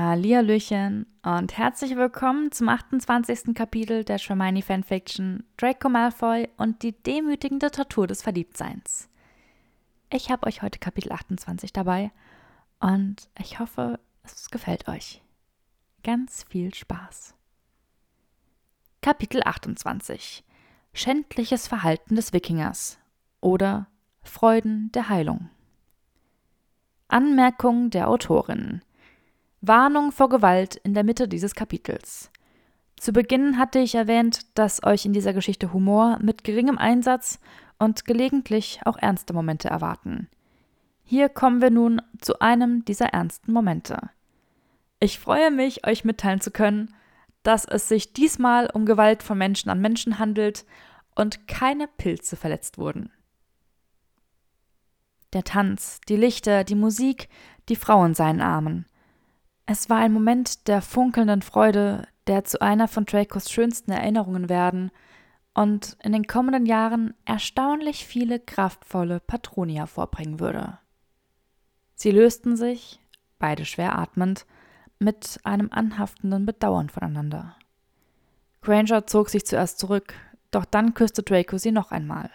Hallihallöchen und herzlich willkommen zum 28. Kapitel der Hermione Fanfiction Draco Malfoy und die demütigende Tortur des Verliebtseins. Ich habe euch heute Kapitel 28 dabei und ich hoffe, es gefällt euch. Ganz viel Spaß. Kapitel 28 Schändliches Verhalten des Wikingers oder Freuden der Heilung. Anmerkung der Autorin Warnung vor Gewalt in der Mitte dieses Kapitels. Zu Beginn hatte ich erwähnt, dass euch in dieser Geschichte Humor mit geringem Einsatz und gelegentlich auch ernste Momente erwarten. Hier kommen wir nun zu einem dieser ernsten Momente. Ich freue mich, euch mitteilen zu können, dass es sich diesmal um Gewalt von Menschen an Menschen handelt und keine Pilze verletzt wurden. Der Tanz, die Lichter, die Musik, die Frau in seinen Armen. Es war ein Moment der funkelnden Freude, der zu einer von Dracos schönsten Erinnerungen werden und in den kommenden Jahren erstaunlich viele kraftvolle Patroni hervorbringen würde. Sie lösten sich, beide schwer atmend, mit einem anhaftenden Bedauern voneinander. Granger zog sich zuerst zurück, doch dann küsste Draco sie noch einmal.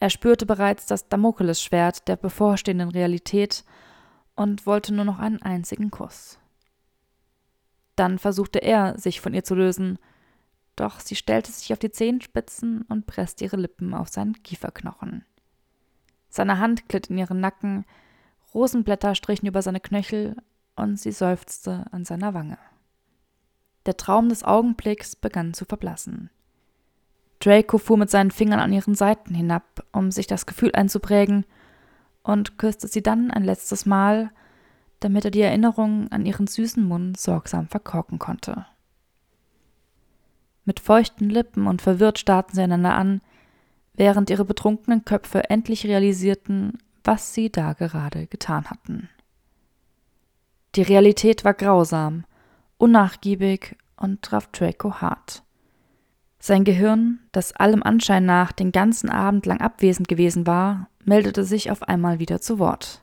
Er spürte bereits das Damokelesschwert der bevorstehenden Realität und wollte nur noch einen einzigen Kuss. Dann versuchte er, sich von ihr zu lösen, doch sie stellte sich auf die Zehenspitzen und presste ihre Lippen auf seinen Kieferknochen. Seine Hand glitt in ihren Nacken, Rosenblätter strichen über seine Knöchel und sie seufzte an seiner Wange. Der Traum des Augenblicks begann zu verblassen. Draco fuhr mit seinen Fingern an ihren Seiten hinab, um sich das Gefühl einzuprägen, und küsste sie dann ein letztes Mal, damit er die Erinnerung an ihren süßen Mund sorgsam verkorken konnte. Mit feuchten Lippen und verwirrt starrten sie einander an, während ihre betrunkenen Köpfe endlich realisierten, was sie da gerade getan hatten. Die Realität war grausam, unnachgiebig und traf Draco hart. Sein Gehirn, das allem Anschein nach den ganzen Abend lang abwesend gewesen war, meldete sich auf einmal wieder zu Wort.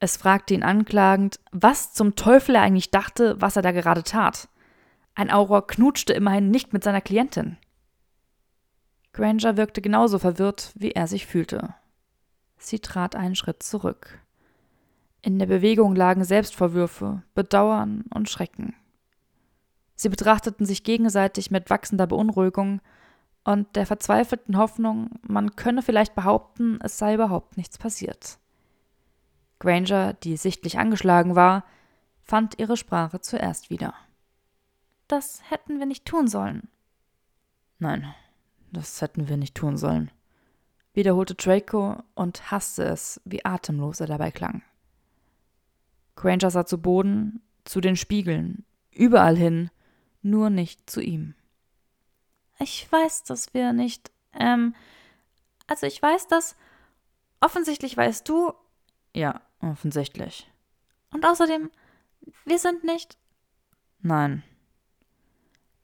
Es fragte ihn anklagend, was zum Teufel er eigentlich dachte, was er da gerade tat. Ein Auror knutschte immerhin nicht mit seiner Klientin. Granger wirkte genauso verwirrt, wie er sich fühlte. Sie trat einen Schritt zurück. In der Bewegung lagen Selbstvorwürfe, Bedauern und Schrecken. Sie betrachteten sich gegenseitig mit wachsender Beunruhigung und der verzweifelten Hoffnung, man könne vielleicht behaupten, es sei überhaupt nichts passiert. Granger, die sichtlich angeschlagen war, fand ihre Sprache zuerst wieder. Das hätten wir nicht tun sollen. Nein, das hätten wir nicht tun sollen, wiederholte Draco und hasste es, wie atemlos er dabei klang. Granger sah zu Boden, zu den Spiegeln, überall hin, nur nicht zu ihm. Ich weiß, dass wir nicht, ähm, also ich weiß, dass, offensichtlich weißt du, ja, offensichtlich. Und außerdem, wir sind nicht. Nein.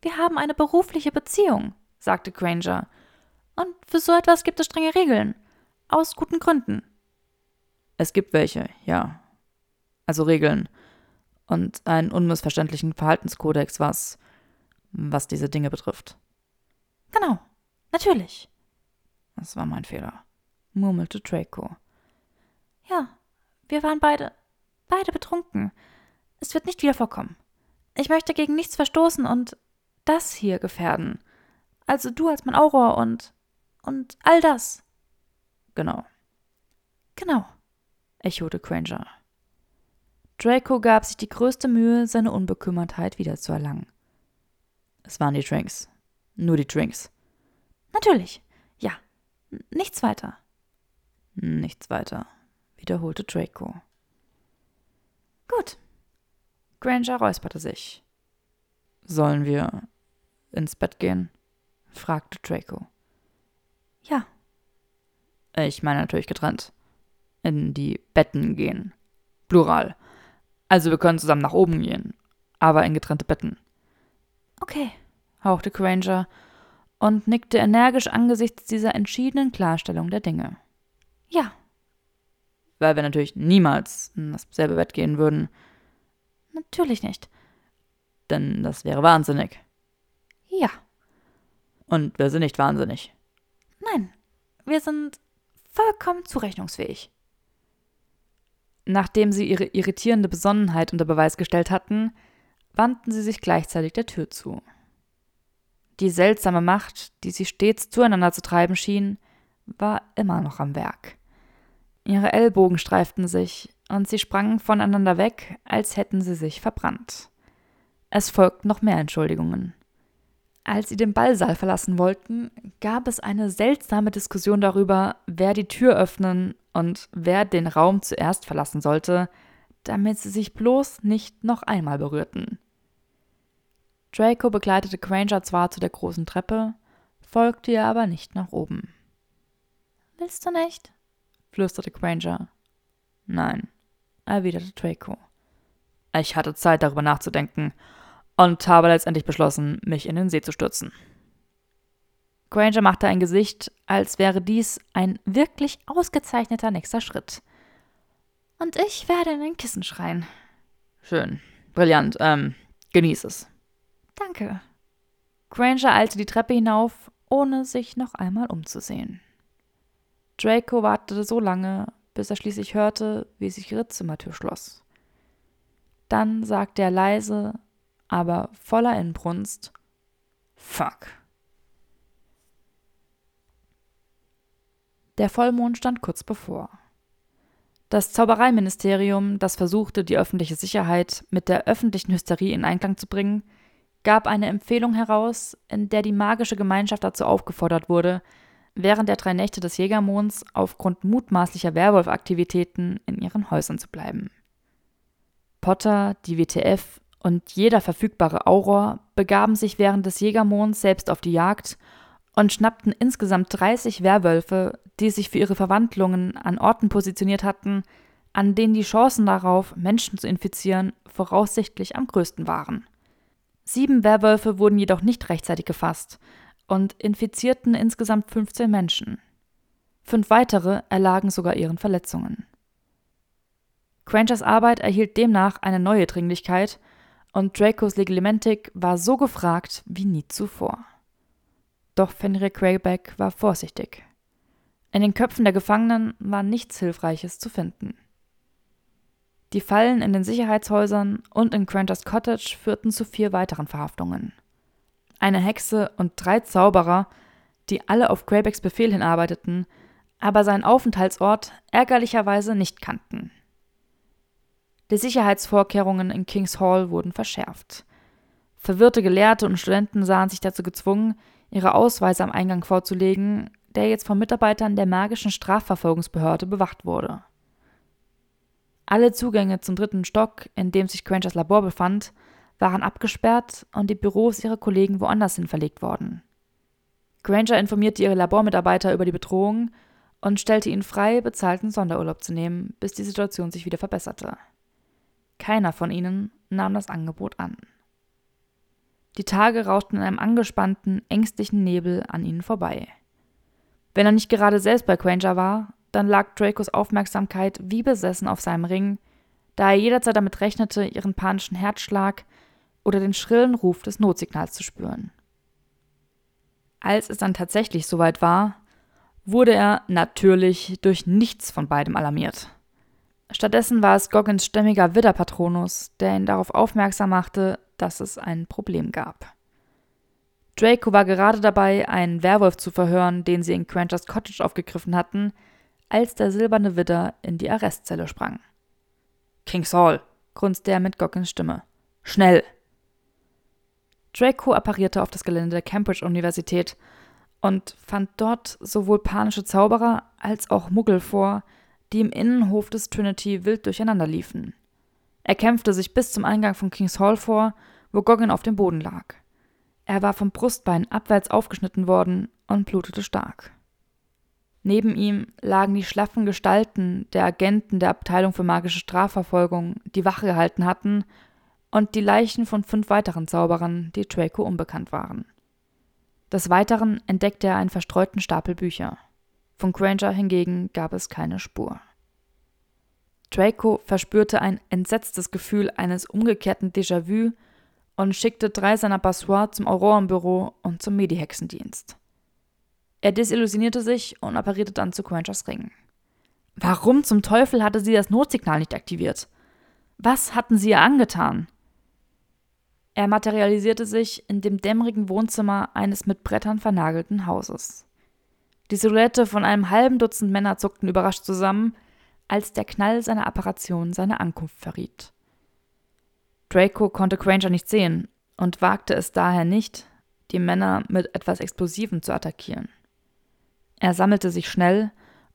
Wir haben eine berufliche Beziehung, sagte Granger. Und für so etwas gibt es strenge Regeln. Aus guten Gründen. Es gibt welche, ja. Also Regeln. Und einen unmissverständlichen Verhaltenskodex, was was diese Dinge betrifft. Genau, natürlich. Das war mein Fehler, murmelte Draco. Ja, wir waren beide, beide betrunken. Es wird nicht wieder vorkommen. Ich möchte gegen nichts verstoßen und das hier gefährden. Also du als mein Auror und, und all das. Genau. Genau, echote Granger. Draco gab sich die größte Mühe, seine Unbekümmertheit wiederzuerlangen. Es waren die Drinks. Nur die Drinks. Natürlich. Ja. Nichts weiter. Nichts weiter, wiederholte Draco. Gut. Granger räusperte sich. Sollen wir ins Bett gehen? fragte Draco. Ja. Ich meine natürlich getrennt. In die Betten gehen. Plural. Also wir können zusammen nach oben gehen, aber in getrennte Betten. Okay, hauchte Granger und nickte energisch angesichts dieser entschiedenen Klarstellung der Dinge. Ja. Weil wir natürlich niemals in dasselbe Bett gehen würden. Natürlich nicht. Denn das wäre wahnsinnig. Ja. Und wir sind nicht wahnsinnig. Nein, wir sind vollkommen zurechnungsfähig. Nachdem sie ihre irritierende Besonnenheit unter Beweis gestellt hatten, wandten sie sich gleichzeitig der Tür zu. Die seltsame Macht, die sie stets zueinander zu treiben schien, war immer noch am Werk. Ihre Ellbogen streiften sich, und sie sprangen voneinander weg, als hätten sie sich verbrannt. Es folgten noch mehr Entschuldigungen. Als sie den Ballsaal verlassen wollten, gab es eine seltsame Diskussion darüber, wer die Tür öffnen und wer den Raum zuerst verlassen sollte, damit sie sich bloß nicht noch einmal berührten. Draco begleitete Granger zwar zu der großen Treppe, folgte ihr aber nicht nach oben. Willst du nicht? flüsterte Granger. Nein, erwiderte Draco. Ich hatte Zeit, darüber nachzudenken und habe letztendlich beschlossen, mich in den See zu stürzen. Granger machte ein Gesicht, als wäre dies ein wirklich ausgezeichneter nächster Schritt. Und ich werde in den Kissen schreien. Schön. Brillant. Ähm, genieß es. Danke. Granger eilte die Treppe hinauf, ohne sich noch einmal umzusehen. Draco wartete so lange, bis er schließlich hörte, wie sich ihre Zimmertür schloss. Dann sagte er leise, aber voller Inbrunst: Fuck. Der Vollmond stand kurz bevor. Das Zaubereiministerium, das versuchte, die öffentliche Sicherheit mit der öffentlichen Hysterie in Einklang zu bringen, gab eine Empfehlung heraus, in der die magische Gemeinschaft dazu aufgefordert wurde, während der drei Nächte des Jägermonds aufgrund mutmaßlicher Werwolf-Aktivitäten in ihren Häusern zu bleiben. Potter, die WTF und jeder verfügbare Auror begaben sich während des Jägermonds selbst auf die Jagd und schnappten insgesamt 30 Werwölfe, die sich für ihre Verwandlungen an Orten positioniert hatten, an denen die Chancen darauf, Menschen zu infizieren, voraussichtlich am größten waren. Sieben Werwölfe wurden jedoch nicht rechtzeitig gefasst, und infizierten insgesamt 15 Menschen. Fünf weitere erlagen sogar ihren Verletzungen. Grangers Arbeit erhielt demnach eine neue Dringlichkeit und Dracos Legilimentik war so gefragt wie nie zuvor. Doch Fenrir Greyback war vorsichtig. In den Köpfen der Gefangenen war nichts Hilfreiches zu finden. Die Fallen in den Sicherheitshäusern und in Grangers Cottage führten zu vier weiteren Verhaftungen eine Hexe und drei Zauberer, die alle auf Greybacks Befehl hinarbeiteten, aber seinen Aufenthaltsort ärgerlicherweise nicht kannten. Die Sicherheitsvorkehrungen in King's Hall wurden verschärft. Verwirrte Gelehrte und Studenten sahen sich dazu gezwungen, ihre Ausweise am Eingang vorzulegen, der jetzt von Mitarbeitern der magischen Strafverfolgungsbehörde bewacht wurde. Alle Zugänge zum dritten Stock, in dem sich Grangers Labor befand, waren abgesperrt und die Büros ihrer Kollegen woanders hin verlegt worden. Granger informierte ihre Labormitarbeiter über die Bedrohung und stellte ihnen frei, bezahlten Sonderurlaub zu nehmen, bis die Situation sich wieder verbesserte. Keiner von ihnen nahm das Angebot an. Die Tage rauschten in einem angespannten, ängstlichen Nebel an ihnen vorbei. Wenn er nicht gerade selbst bei Granger war, dann lag Dracos Aufmerksamkeit wie besessen auf seinem Ring, da er jederzeit damit rechnete, ihren panischen Herzschlag oder den schrillen Ruf des Notsignals zu spüren. Als es dann tatsächlich soweit war, wurde er natürlich durch nichts von beidem alarmiert. Stattdessen war es Goggins stämmiger Widderpatronus, der ihn darauf aufmerksam machte, dass es ein Problem gab. Draco war gerade dabei, einen Werwolf zu verhören, den sie in Quenchers Cottage aufgegriffen hatten, als der silberne Widder in die Arrestzelle sprang. King's Hall, grunzte er mit Goggins Stimme. Schnell! Draco apparierte auf das Gelände der Cambridge-Universität und fand dort sowohl panische Zauberer als auch Muggel vor, die im Innenhof des Trinity wild durcheinander liefen. Er kämpfte sich bis zum Eingang von King's Hall vor, wo Goggin auf dem Boden lag. Er war vom Brustbein abwärts aufgeschnitten worden und blutete stark. Neben ihm lagen die schlaffen Gestalten der Agenten der Abteilung für magische Strafverfolgung, die Wache gehalten hatten und die Leichen von fünf weiteren Zauberern, die Draco unbekannt waren. Des Weiteren entdeckte er einen verstreuten Stapel Bücher. Von Granger hingegen gab es keine Spur. Draco verspürte ein entsetztes Gefühl eines umgekehrten Déjà-vu und schickte drei seiner Passoir zum Aurorenbüro und zum Medihexendienst. Er desillusionierte sich und apparierte dann zu Quenchers Ring. Warum zum Teufel hatte sie das Notsignal nicht aktiviert? Was hatten sie ihr angetan? Er materialisierte sich in dem dämmerigen Wohnzimmer eines mit Brettern vernagelten Hauses. Die Silhouette von einem halben Dutzend Männer zuckten überrascht zusammen, als der Knall seiner Apparation seine Ankunft verriet. Draco konnte Granger nicht sehen und wagte es daher nicht, die Männer mit etwas Explosivem zu attackieren. Er sammelte sich schnell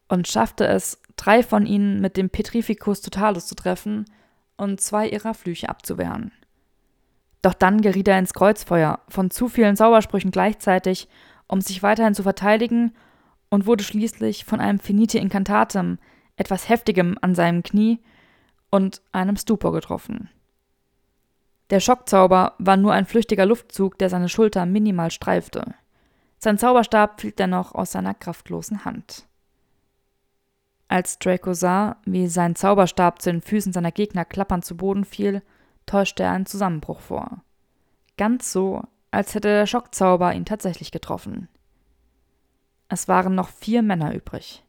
und schaffte es, drei von ihnen mit dem Petrificus Totalus zu treffen und zwei ihrer Flüche abzuwehren. Doch dann geriet er ins Kreuzfeuer von zu vielen Zaubersprüchen gleichzeitig, um sich weiterhin zu verteidigen, und wurde schließlich von einem Finite Incantatem, etwas Heftigem an seinem Knie und einem Stupor getroffen. Der Schockzauber war nur ein flüchtiger Luftzug, der seine Schulter minimal streifte. Sein Zauberstab fiel dennoch aus seiner kraftlosen Hand. Als Draco sah, wie sein Zauberstab zu den Füßen seiner Gegner klappernd zu Boden fiel, täuschte er einen Zusammenbruch vor. Ganz so, als hätte der Schockzauber ihn tatsächlich getroffen. Es waren noch vier Männer übrig.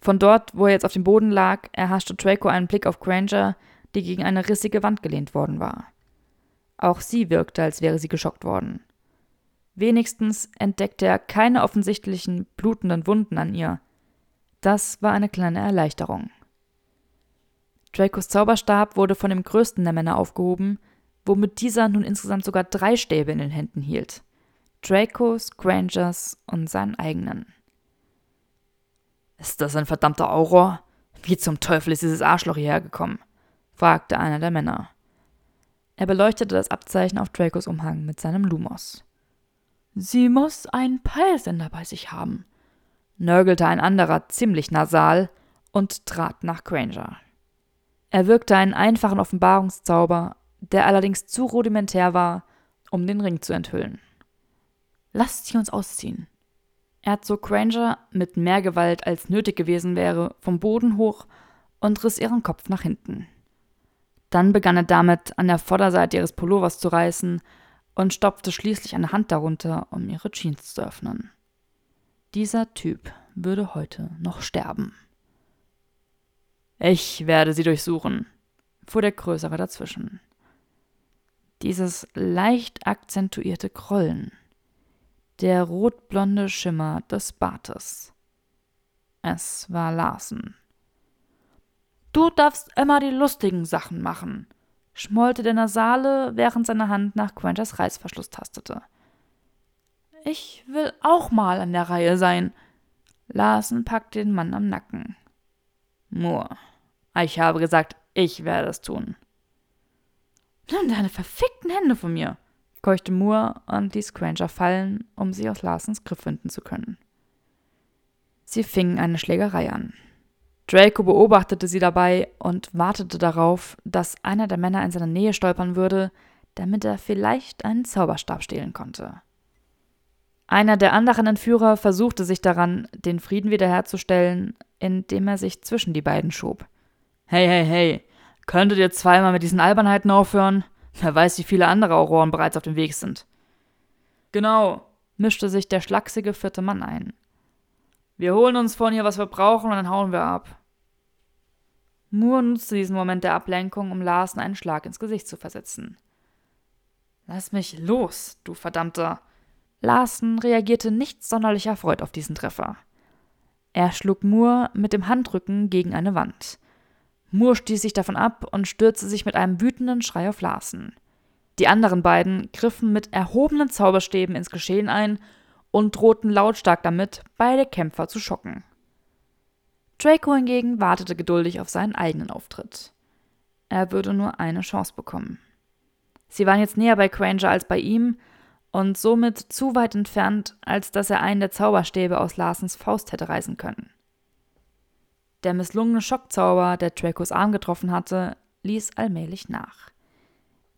Von dort, wo er jetzt auf dem Boden lag, erhaschte Draco einen Blick auf Granger, die gegen eine rissige Wand gelehnt worden war. Auch sie wirkte, als wäre sie geschockt worden. Wenigstens entdeckte er keine offensichtlichen blutenden Wunden an ihr. Das war eine kleine Erleichterung. Dracos Zauberstab wurde von dem größten der Männer aufgehoben, womit dieser nun insgesamt sogar drei Stäbe in den Händen hielt. Dracos, Grangers und seinen eigenen. Ist das ein verdammter Auror? Wie zum Teufel ist dieses Arschloch hierher gekommen? fragte einer der Männer. Er beleuchtete das Abzeichen auf Dracos Umhang mit seinem Lumos. Sie muss einen Peilsender bei sich haben, nörgelte ein anderer ziemlich nasal und trat nach Granger. Er wirkte einen einfachen Offenbarungszauber, der allerdings zu rudimentär war, um den Ring zu enthüllen. Lasst sie uns ausziehen. Er zog Granger mit mehr Gewalt als nötig gewesen wäre vom Boden hoch und riss ihren Kopf nach hinten. Dann begann er damit, an der Vorderseite ihres Pullovers zu reißen und stopfte schließlich eine Hand darunter, um ihre Jeans zu öffnen. Dieser Typ würde heute noch sterben. Ich werde sie durchsuchen, fuhr der Größere dazwischen. Dieses leicht akzentuierte Krollen, der rotblonde Schimmer des Bartes. Es war Larsen. Du darfst immer die lustigen Sachen machen, schmollte der Nasale, während seine Hand nach Quenchers Reißverschluss tastete. Ich will auch mal an der Reihe sein. Larsen packte den Mann am Nacken. Moore, ich habe gesagt, ich werde es tun. Nimm deine verfickten Hände von mir, keuchte Moore und ließ Granger fallen, um sie aus Larsens Griff finden zu können. Sie fingen eine Schlägerei an. Draco beobachtete sie dabei und wartete darauf, dass einer der Männer in seiner Nähe stolpern würde, damit er vielleicht einen Zauberstab stehlen konnte. Einer der anderen Entführer versuchte sich daran, den Frieden wiederherzustellen, indem er sich zwischen die beiden schob. Hey, hey, hey, könntet ihr zweimal mit diesen Albernheiten aufhören? Wer weiß, wie viele andere Auroren bereits auf dem Weg sind. Genau, mischte sich der schlachsige vierte Mann ein. Wir holen uns von ihr, was wir brauchen, und dann hauen wir ab. Moore nutzte diesen Moment der Ablenkung, um Larsen einen Schlag ins Gesicht zu versetzen. Lass mich los, du verdammter. Larsen reagierte nicht sonderlich erfreut auf diesen Treffer. Er schlug Moore mit dem Handrücken gegen eine Wand. Moore stieß sich davon ab und stürzte sich mit einem wütenden Schrei auf Larsen. Die anderen beiden griffen mit erhobenen Zauberstäben ins Geschehen ein und drohten lautstark damit, beide Kämpfer zu schocken. Draco hingegen wartete geduldig auf seinen eigenen Auftritt. Er würde nur eine Chance bekommen. Sie waren jetzt näher bei Granger als bei ihm und somit zu weit entfernt, als dass er einen der Zauberstäbe aus Larsens Faust hätte reißen können. Der misslungene Schockzauber, der Dracos Arm getroffen hatte, ließ allmählich nach.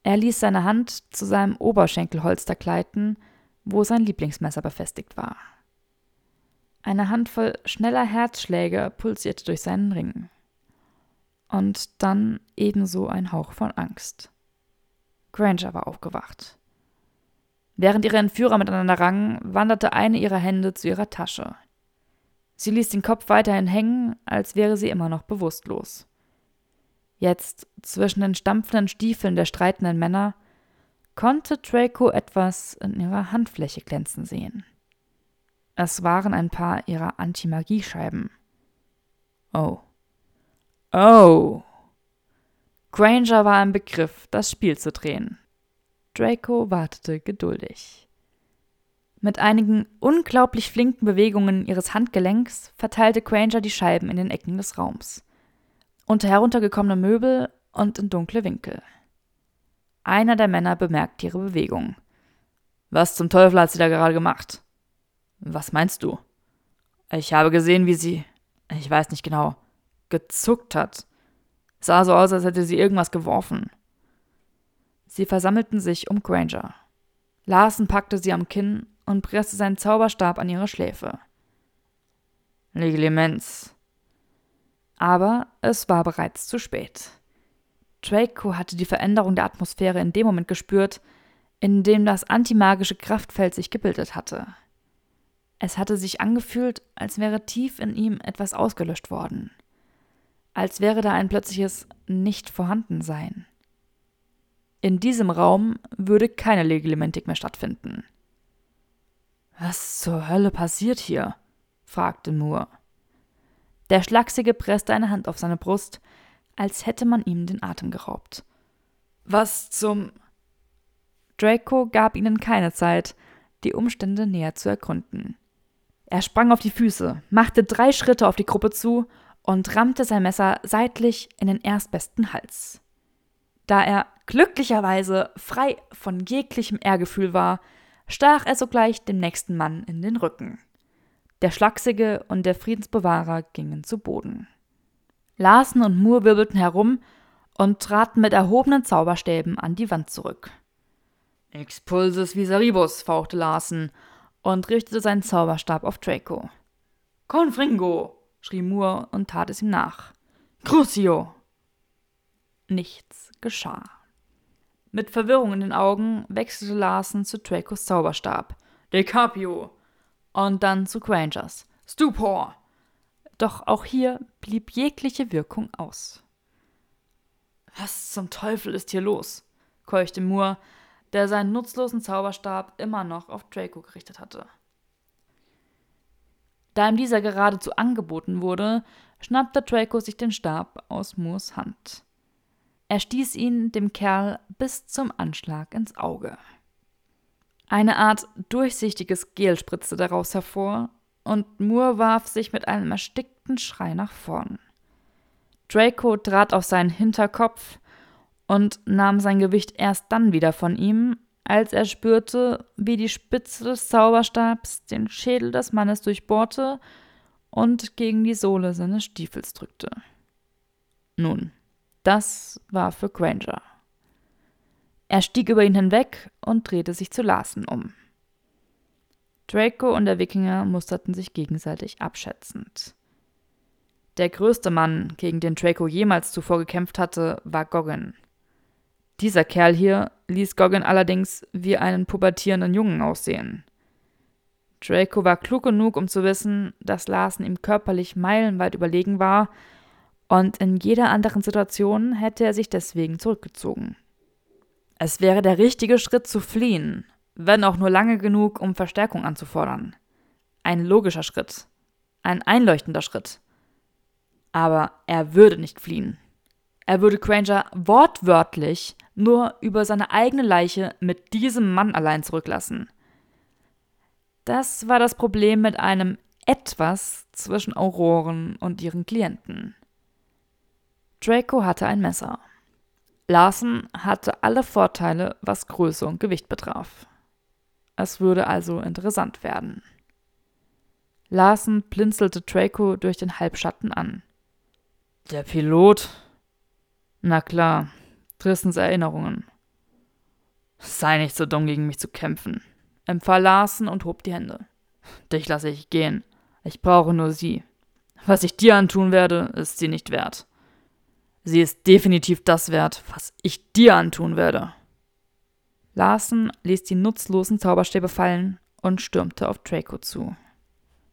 Er ließ seine Hand zu seinem Oberschenkelholster gleiten wo sein Lieblingsmesser befestigt war. Eine Handvoll schneller Herzschläge pulsierte durch seinen Ring. und dann ebenso ein Hauch von Angst. Granger war aufgewacht. Während ihre Entführer miteinander rangen, wanderte eine ihrer Hände zu ihrer Tasche. Sie ließ den Kopf weiterhin hängen, als wäre sie immer noch bewusstlos. Jetzt, zwischen den stampfenden Stiefeln der streitenden Männer, konnte Draco etwas in ihrer Handfläche glänzen sehen. Es waren ein paar ihrer Anti-Magie-Scheiben. Oh. Oh. Granger war im Begriff, das Spiel zu drehen. Draco wartete geduldig. Mit einigen unglaublich flinken Bewegungen ihres Handgelenks verteilte Granger die Scheiben in den Ecken des Raums. Unter heruntergekommene Möbel und in dunkle Winkel. Einer der Männer bemerkte ihre Bewegung. Was zum Teufel hat sie da gerade gemacht? Was meinst du? Ich habe gesehen, wie sie, ich weiß nicht genau, gezuckt hat. Sah so aus, als hätte sie irgendwas geworfen. Sie versammelten sich um Granger. Larsen packte sie am Kinn und presste seinen Zauberstab an ihre Schläfe. Legilimens. Aber es war bereits zu spät. Draco hatte die Veränderung der Atmosphäre in dem Moment gespürt, in dem das antimagische Kraftfeld sich gebildet hatte. Es hatte sich angefühlt, als wäre tief in ihm etwas ausgelöscht worden als wäre da ein plötzliches Nicht-Vorhandensein. In diesem Raum würde keine Legilimentik mehr stattfinden. Was zur Hölle passiert hier? fragte Moore. Der Schlachsige presste eine Hand auf seine Brust, als hätte man ihm den Atem geraubt. Was zum. Draco gab ihnen keine Zeit, die Umstände näher zu ergründen. Er sprang auf die Füße, machte drei Schritte auf die Gruppe zu und rammte sein Messer seitlich in den erstbesten Hals. Da er glücklicherweise frei von jeglichem Ehrgefühl war, stach er sogleich dem nächsten Mann in den Rücken. Der Schlachsige und der Friedensbewahrer gingen zu Boden. Larsen und Moore wirbelten herum und traten mit erhobenen Zauberstäben an die Wand zurück. Expulsus visaribus, fauchte Larsen und richtete seinen Zauberstab auf Draco. Confringo! schrie Moore und tat es ihm nach. Crucio! Nichts geschah. Mit Verwirrung in den Augen wechselte Larsen zu Dracos Zauberstab. Decapio! Und dann zu Grangers. Stupor! Doch auch hier blieb jegliche Wirkung aus. Was zum Teufel ist hier los? keuchte Moore, der seinen nutzlosen Zauberstab immer noch auf Draco gerichtet hatte. Da ihm dieser geradezu angeboten wurde, schnappte Draco sich den Stab aus Moores Hand. Er stieß ihn dem Kerl bis zum Anschlag ins Auge. Eine Art durchsichtiges Gel spritzte daraus hervor, und Moore warf sich mit einem erstickten Schrei nach vorn. Draco trat auf seinen Hinterkopf und nahm sein Gewicht erst dann wieder von ihm, als er spürte, wie die Spitze des Zauberstabs den Schädel des Mannes durchbohrte und gegen die Sohle seines Stiefels drückte. Nun, das war für Granger. Er stieg über ihn hinweg und drehte sich zu Larsen um. Draco und der Wikinger musterten sich gegenseitig abschätzend. Der größte Mann, gegen den Draco jemals zuvor gekämpft hatte, war Goggin. Dieser Kerl hier ließ Goggin allerdings wie einen pubertierenden Jungen aussehen. Draco war klug genug, um zu wissen, dass Larsen ihm körperlich meilenweit überlegen war, und in jeder anderen Situation hätte er sich deswegen zurückgezogen. Es wäre der richtige Schritt zu fliehen, wenn auch nur lange genug, um Verstärkung anzufordern. Ein logischer Schritt, ein einleuchtender Schritt. Aber er würde nicht fliehen. Er würde Granger wortwörtlich nur über seine eigene Leiche mit diesem Mann allein zurücklassen. Das war das Problem mit einem etwas zwischen Auroren und ihren Klienten. Draco hatte ein Messer. Larsen hatte alle Vorteile, was Größe und Gewicht betraf. Es würde also interessant werden. Larsen blinzelte Draco durch den Halbschatten an. Der Pilot, na klar, Tristens Erinnerungen. Sei nicht so dumm, gegen mich zu kämpfen, empfahl Larsen und hob die Hände. Dich lasse ich gehen. Ich brauche nur sie. Was ich dir antun werde, ist sie nicht wert. Sie ist definitiv das wert, was ich dir antun werde. Larsen ließ die nutzlosen Zauberstäbe fallen und stürmte auf Draco zu.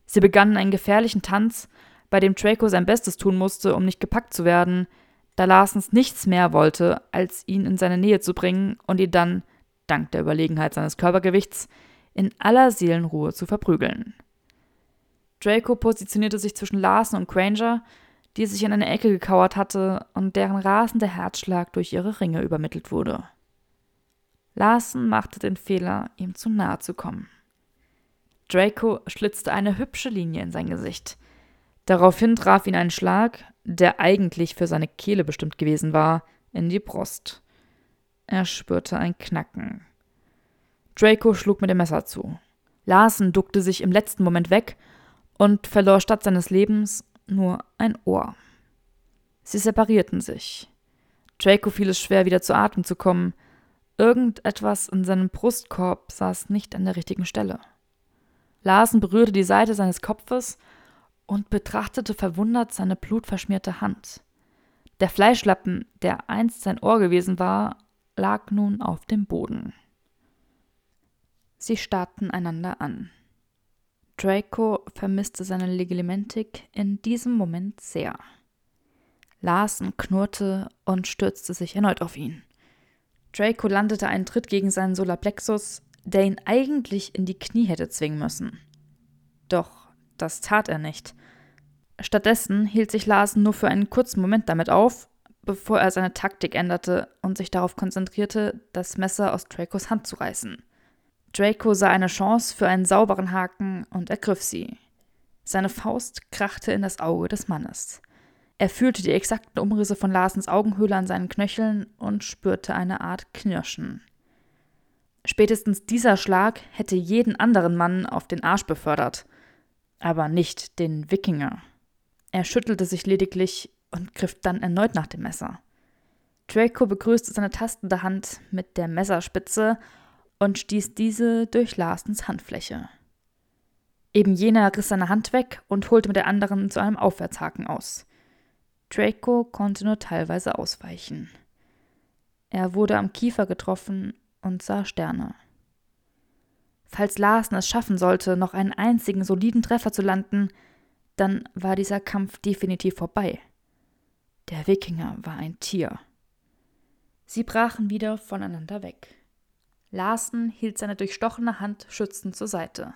Sie begannen einen gefährlichen Tanz, bei dem Draco sein Bestes tun musste, um nicht gepackt zu werden, da Larsens nichts mehr wollte, als ihn in seine Nähe zu bringen und ihn dann, dank der Überlegenheit seines Körpergewichts, in aller Seelenruhe zu verprügeln. Draco positionierte sich zwischen Larsen und Granger, die sich in eine Ecke gekauert hatte und deren rasender Herzschlag durch ihre Ringe übermittelt wurde. Larsen machte den Fehler, ihm zu nahe zu kommen. Draco schlitzte eine hübsche Linie in sein Gesicht. Daraufhin traf ihn ein Schlag, der eigentlich für seine Kehle bestimmt gewesen war, in die Brust. Er spürte ein Knacken. Draco schlug mit dem Messer zu. Larsen duckte sich im letzten Moment weg und verlor statt seines Lebens nur ein Ohr. Sie separierten sich. Draco fiel es schwer, wieder zu Atem zu kommen. Irgendetwas in seinem Brustkorb saß nicht an der richtigen Stelle. Larsen berührte die Seite seines Kopfes und betrachtete verwundert seine blutverschmierte Hand. Der Fleischlappen, der einst sein Ohr gewesen war, lag nun auf dem Boden. Sie starrten einander an. Draco vermisste seine Legilimentik in diesem Moment sehr. Larsen knurrte und stürzte sich erneut auf ihn. Draco landete einen Tritt gegen seinen Solarplexus, der ihn eigentlich in die Knie hätte zwingen müssen. Doch das tat er nicht. Stattdessen hielt sich Larsen nur für einen kurzen Moment damit auf, bevor er seine Taktik änderte und sich darauf konzentrierte, das Messer aus Dracos Hand zu reißen. Draco sah eine Chance für einen sauberen Haken und ergriff sie. Seine Faust krachte in das Auge des Mannes. Er fühlte die exakten Umrisse von Larsens Augenhöhle an seinen Knöcheln und spürte eine Art Knirschen. Spätestens dieser Schlag hätte jeden anderen Mann auf den Arsch befördert, aber nicht den Wikinger. Er schüttelte sich lediglich und griff dann erneut nach dem Messer. Draco begrüßte seine tastende Hand mit der Messerspitze und stieß diese durch Larsens Handfläche. Eben jener riss seine Hand weg und holte mit der anderen zu einem Aufwärtshaken aus. Draco konnte nur teilweise ausweichen. Er wurde am Kiefer getroffen und sah Sterne. Falls Larsen es schaffen sollte, noch einen einzigen soliden Treffer zu landen, dann war dieser Kampf definitiv vorbei. Der Wikinger war ein Tier. Sie brachen wieder voneinander weg. Larsen hielt seine durchstochene Hand schützend zur Seite.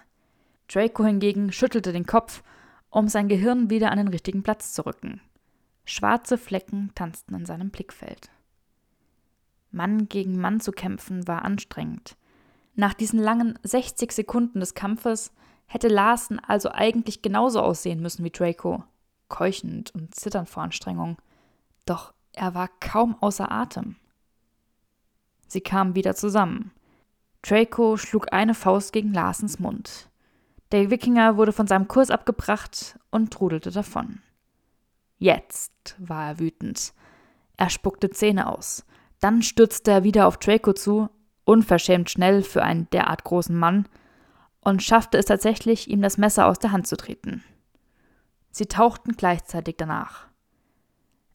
Draco hingegen schüttelte den Kopf, um sein Gehirn wieder an den richtigen Platz zu rücken. Schwarze Flecken tanzten in seinem Blickfeld. Mann gegen Mann zu kämpfen war anstrengend. Nach diesen langen 60 Sekunden des Kampfes hätte Larsen also eigentlich genauso aussehen müssen wie Draco, keuchend und zitternd vor Anstrengung. Doch er war kaum außer Atem. Sie kamen wieder zusammen. Draco schlug eine Faust gegen Larsens Mund. Der Wikinger wurde von seinem Kurs abgebracht und trudelte davon. Jetzt war er wütend. Er spuckte Zähne aus. Dann stürzte er wieder auf Draco zu, unverschämt schnell für einen derart großen Mann, und schaffte es tatsächlich, ihm das Messer aus der Hand zu treten. Sie tauchten gleichzeitig danach.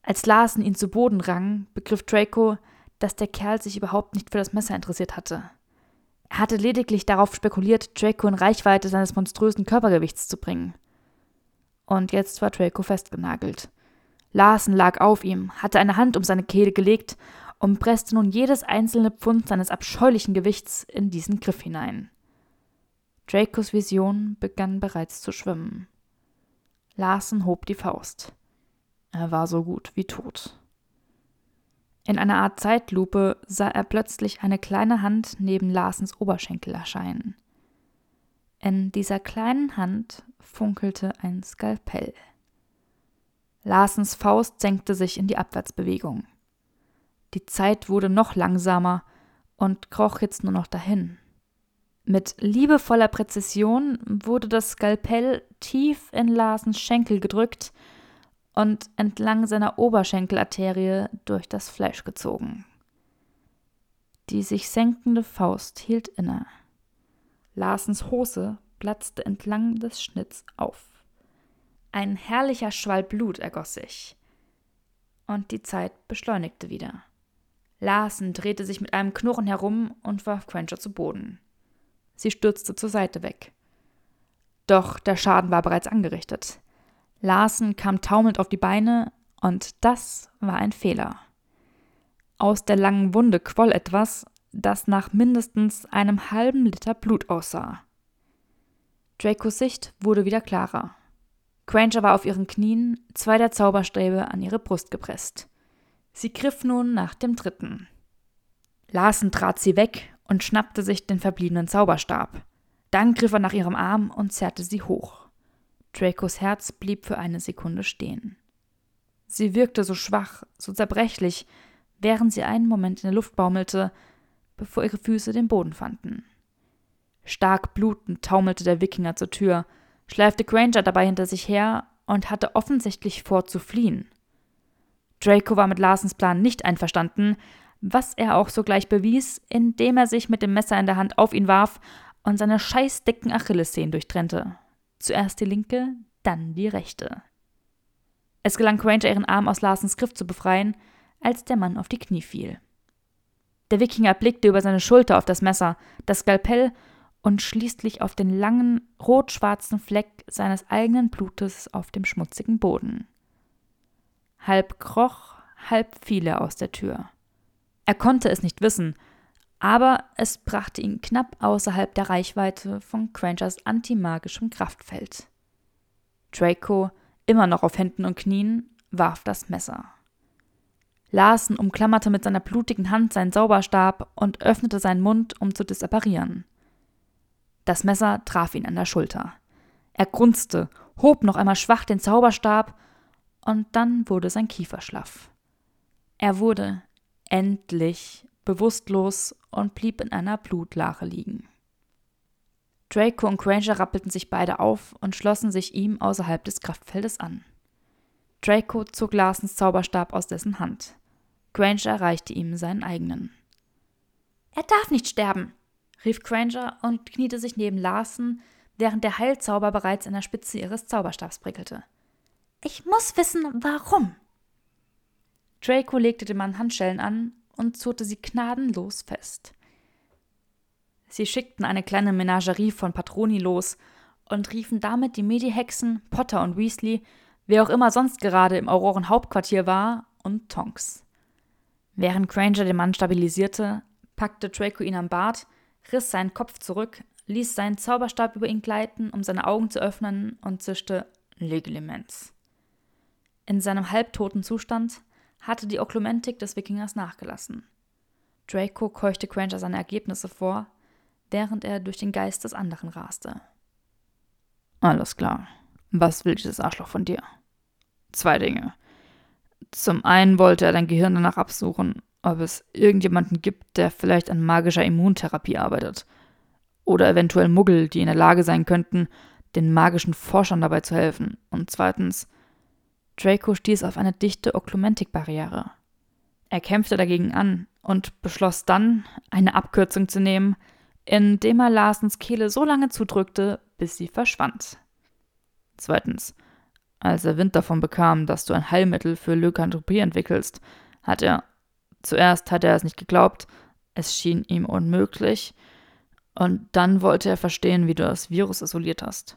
Als Larsen ihn zu Boden rang, begriff Draco, dass der Kerl sich überhaupt nicht für das Messer interessiert hatte. Er hatte lediglich darauf spekuliert, Draco in Reichweite seines monströsen Körpergewichts zu bringen. Und jetzt war Draco festgenagelt. Larsen lag auf ihm, hatte eine Hand um seine Kehle gelegt und presste nun jedes einzelne Pfund seines abscheulichen Gewichts in diesen Griff hinein. Dracos Vision begann bereits zu schwimmen. Larsen hob die Faust. Er war so gut wie tot. In einer Art Zeitlupe sah er plötzlich eine kleine Hand neben Larsens Oberschenkel erscheinen. In dieser kleinen Hand funkelte ein Skalpell. Larsens Faust senkte sich in die Abwärtsbewegung. Die Zeit wurde noch langsamer und kroch jetzt nur noch dahin. Mit liebevoller Präzision wurde das Skalpell tief in Larsens Schenkel gedrückt und entlang seiner Oberschenkelarterie durch das Fleisch gezogen. Die sich senkende Faust hielt inne. Larsens Hose platzte entlang des Schnitts auf. Ein herrlicher Schwall Blut ergoss sich. und die Zeit beschleunigte wieder. Larsen drehte sich mit einem Knurren herum und warf Quencher zu Boden. Sie stürzte zur Seite weg. Doch der Schaden war bereits angerichtet. Larsen kam taumelnd auf die Beine, und das war ein Fehler. Aus der langen Wunde quoll etwas, das nach mindestens einem halben Liter Blut aussah. Dracos Sicht wurde wieder klarer. Granger war auf ihren Knien, zwei der Zauberstäbe an ihre Brust gepresst. Sie griff nun nach dem dritten. Larsen trat sie weg und schnappte sich den verbliebenen Zauberstab. Dann griff er nach ihrem Arm und zerrte sie hoch. Dracos Herz blieb für eine Sekunde stehen. Sie wirkte so schwach, so zerbrechlich, während sie einen Moment in der Luft baumelte, bevor ihre Füße den Boden fanden. Stark blutend taumelte der Wikinger zur Tür, schleifte Granger dabei hinter sich her und hatte offensichtlich vor zu fliehen. Draco war mit Larsens Plan nicht einverstanden, was er auch sogleich bewies, indem er sich mit dem Messer in der Hand auf ihn warf und seine scheißdicken Achillessehnen durchtrennte. Zuerst die linke, dann die rechte. Es gelang Granger, ihren Arm aus Larsens Griff zu befreien, als der Mann auf die Knie fiel. Der Wikinger blickte über seine Schulter auf das Messer, das Skalpell und schließlich auf den langen, rot-schwarzen Fleck seines eigenen Blutes auf dem schmutzigen Boden. Halb kroch, halb fiel er aus der Tür. Er konnte es nicht wissen, aber es brachte ihn knapp außerhalb der Reichweite von Crangers antimagischem Kraftfeld. Draco, immer noch auf Händen und Knien, warf das Messer. Larsen umklammerte mit seiner blutigen Hand seinen Zauberstab und öffnete seinen Mund, um zu disapparieren. Das Messer traf ihn an der Schulter. Er grunzte, hob noch einmal schwach den Zauberstab, und dann wurde sein Kiefer schlaff. Er wurde endlich bewusstlos und blieb in einer Blutlache liegen. Draco und Granger rappelten sich beide auf und schlossen sich ihm außerhalb des Kraftfeldes an. Draco zog Larsens Zauberstab aus dessen Hand. Granger reichte ihm seinen eigenen. Er darf nicht sterben, rief Granger und kniete sich neben Larsen, während der Heilzauber bereits an der Spitze ihres Zauberstabs prickelte. Ich muss wissen, warum. Draco legte dem Mann Handschellen an und zurte sie gnadenlos fest. Sie schickten eine kleine Menagerie von Patroni los und riefen damit die Medi-Hexen, Potter und Weasley, wer auch immer sonst gerade im Auroren-Hauptquartier war, und Tonks. Während Granger den Mann stabilisierte, packte Draco ihn am Bart riss seinen Kopf zurück, ließ seinen Zauberstab über ihn gleiten, um seine Augen zu öffnen und zischte Legilimens. In seinem halbtoten Zustand hatte die Oklumentik des Wikingers nachgelassen. Draco keuchte Granger seine Ergebnisse vor, während er durch den Geist des anderen raste. Alles klar. Was will dieses Arschloch von dir? Zwei Dinge. Zum einen wollte er dein Gehirn danach absuchen, ob es irgendjemanden gibt, der vielleicht an magischer Immuntherapie arbeitet. Oder eventuell Muggel, die in der Lage sein könnten, den magischen Forschern dabei zu helfen. Und zweitens, Draco stieß auf eine dichte Oklumentik-Barriere. Er kämpfte dagegen an und beschloss dann, eine Abkürzung zu nehmen, indem er Larsens Kehle so lange zudrückte, bis sie verschwand. Zweitens, als er Wind davon bekam, dass du ein Heilmittel für Leukanthropie entwickelst, hat er Zuerst hatte er es nicht geglaubt, es schien ihm unmöglich, und dann wollte er verstehen, wie du das Virus isoliert hast.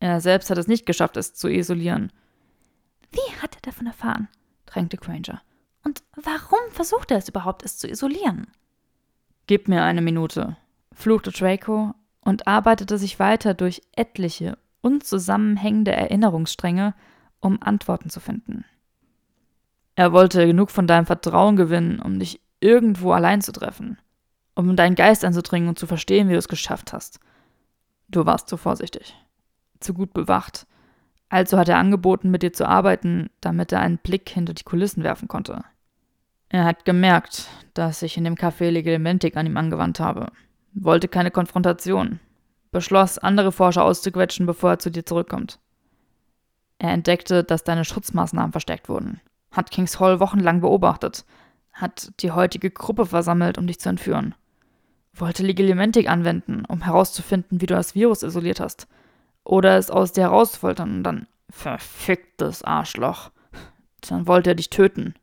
Er selbst hat es nicht geschafft, es zu isolieren. Wie hat er davon erfahren? drängte Granger. Und warum versucht er es überhaupt, es zu isolieren? Gib mir eine Minute, fluchte Draco und arbeitete sich weiter durch etliche unzusammenhängende Erinnerungsstränge, um Antworten zu finden. Er wollte genug von deinem Vertrauen gewinnen, um dich irgendwo allein zu treffen, um in deinen Geist einzudringen und zu verstehen, wie du es geschafft hast. Du warst zu vorsichtig, zu gut bewacht. Also hat er angeboten, mit dir zu arbeiten, damit er einen Blick hinter die Kulissen werfen konnte. Er hat gemerkt, dass ich in dem Café Legelementik an ihm angewandt habe, wollte keine Konfrontation, beschloss, andere Forscher auszuquetschen, bevor er zu dir zurückkommt. Er entdeckte, dass deine Schutzmaßnahmen verstärkt wurden hat Kings Hall wochenlang beobachtet, hat die heutige Gruppe versammelt, um dich zu entführen. Wollte Legilimentik anwenden, um herauszufinden, wie du das Virus isoliert hast. Oder es aus dir herausfoltern und dann. Verficktes Arschloch. Dann wollte er dich töten.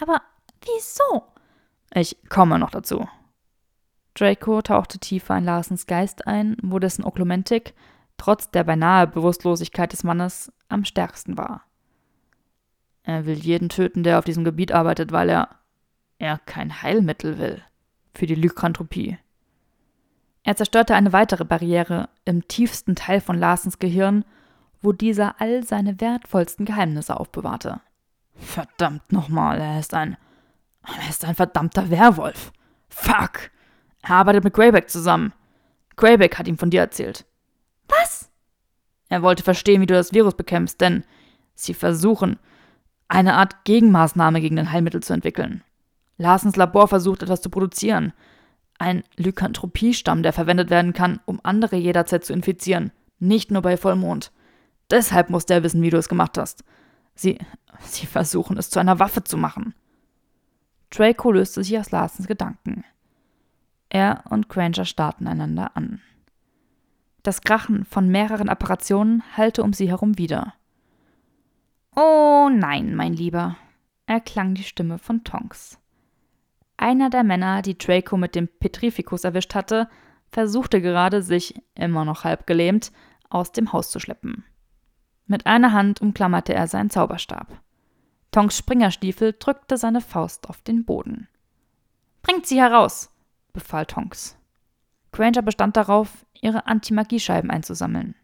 Aber wieso? Ich komme noch dazu. Draco tauchte tiefer in Larsens Geist ein, wo dessen Oklumentik, trotz der beinahe Bewusstlosigkeit des Mannes, am stärksten war. Er will jeden töten, der auf diesem Gebiet arbeitet, weil er er kein Heilmittel will für die Lykanthropie. Er zerstörte eine weitere Barriere im tiefsten Teil von Larsens Gehirn, wo dieser all seine wertvollsten Geheimnisse aufbewahrte. Verdammt nochmal, er ist ein. Er ist ein verdammter Werwolf. Fuck! Er arbeitet mit Greyback zusammen. Greyback hat ihm von dir erzählt. Was? Er wollte verstehen, wie du das Virus bekämpfst, denn sie versuchen, eine Art Gegenmaßnahme gegen ein Heilmittel zu entwickeln. Larsens Labor versucht etwas zu produzieren. Ein Lykanthropiestamm, der verwendet werden kann, um andere jederzeit zu infizieren. Nicht nur bei Vollmond. Deshalb musste er wissen, wie du es gemacht hast. Sie. Sie versuchen es zu einer Waffe zu machen. Draco löste sich aus Larsens Gedanken. Er und Granger starrten einander an. Das Krachen von mehreren Apparationen hallte um sie herum wieder. Oh nein, mein Lieber, erklang die Stimme von Tonks. Einer der Männer, die Draco mit dem Petrificus erwischt hatte, versuchte gerade, sich, immer noch halb gelähmt, aus dem Haus zu schleppen. Mit einer Hand umklammerte er seinen Zauberstab. Tonks Springerstiefel drückte seine Faust auf den Boden. Bringt sie heraus! Befahl Tonks. Granger bestand darauf, ihre Antimagiescheiben einzusammeln.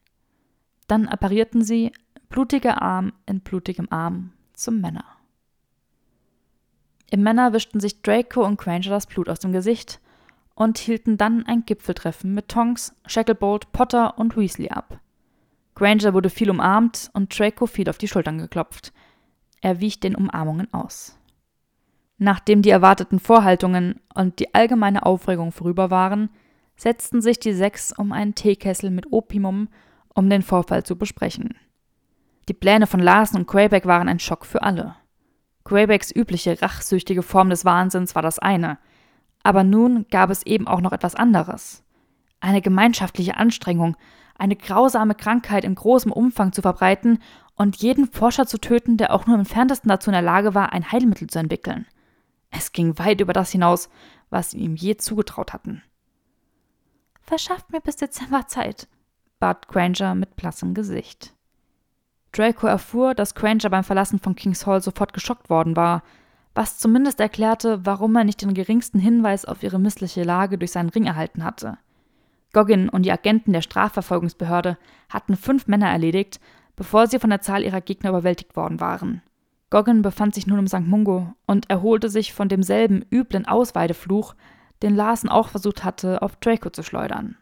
Dann apparierten sie, blutiger Arm in blutigem Arm, zum Männer. Im Männer wischten sich Draco und Granger das Blut aus dem Gesicht und hielten dann ein Gipfeltreffen mit Tonks, Shacklebolt, Potter und Weasley ab. Granger wurde viel umarmt und Draco viel auf die Schultern geklopft. Er wich den Umarmungen aus. Nachdem die erwarteten Vorhaltungen und die allgemeine Aufregung vorüber waren, setzten sich die sechs um einen Teekessel mit Opimum, um den Vorfall zu besprechen. Die Pläne von Larsen und Greyback waren ein Schock für alle. Greybacks übliche rachsüchtige Form des Wahnsinns war das eine, aber nun gab es eben auch noch etwas anderes. Eine gemeinschaftliche Anstrengung, eine grausame Krankheit in großem Umfang zu verbreiten und jeden Forscher zu töten, der auch nur im entferntesten dazu in der Lage war, ein Heilmittel zu entwickeln. Es ging weit über das hinaus, was sie ihm je zugetraut hatten. Verschafft mir bis Dezember Zeit, bat Granger mit blassem Gesicht. Draco erfuhr, dass Granger beim Verlassen von Kings Hall sofort geschockt worden war, was zumindest erklärte, warum er nicht den geringsten Hinweis auf ihre missliche Lage durch seinen Ring erhalten hatte. Goggin und die Agenten der Strafverfolgungsbehörde hatten fünf Männer erledigt, bevor sie von der Zahl ihrer Gegner überwältigt worden waren. Goggin befand sich nun im St. Mungo und erholte sich von demselben üblen Ausweidefluch, den Larsen auch versucht hatte, auf Draco zu schleudern.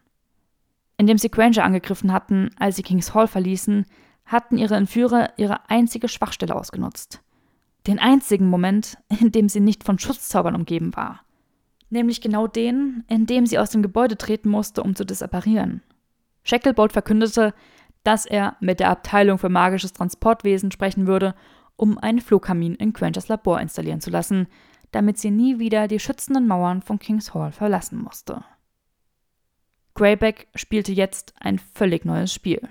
Indem sie Granger angegriffen hatten, als sie Kings Hall verließen, hatten ihre Entführer ihre einzige Schwachstelle ausgenutzt. Den einzigen Moment, in dem sie nicht von Schutzzaubern umgeben war. Nämlich genau den, in dem sie aus dem Gebäude treten musste, um zu disapparieren. Shacklebolt verkündete, dass er mit der Abteilung für magisches Transportwesen sprechen würde um einen Flugkamin in Quenchers Labor installieren zu lassen, damit sie nie wieder die schützenden Mauern von King's Hall verlassen musste. Greyback spielte jetzt ein völlig neues Spiel.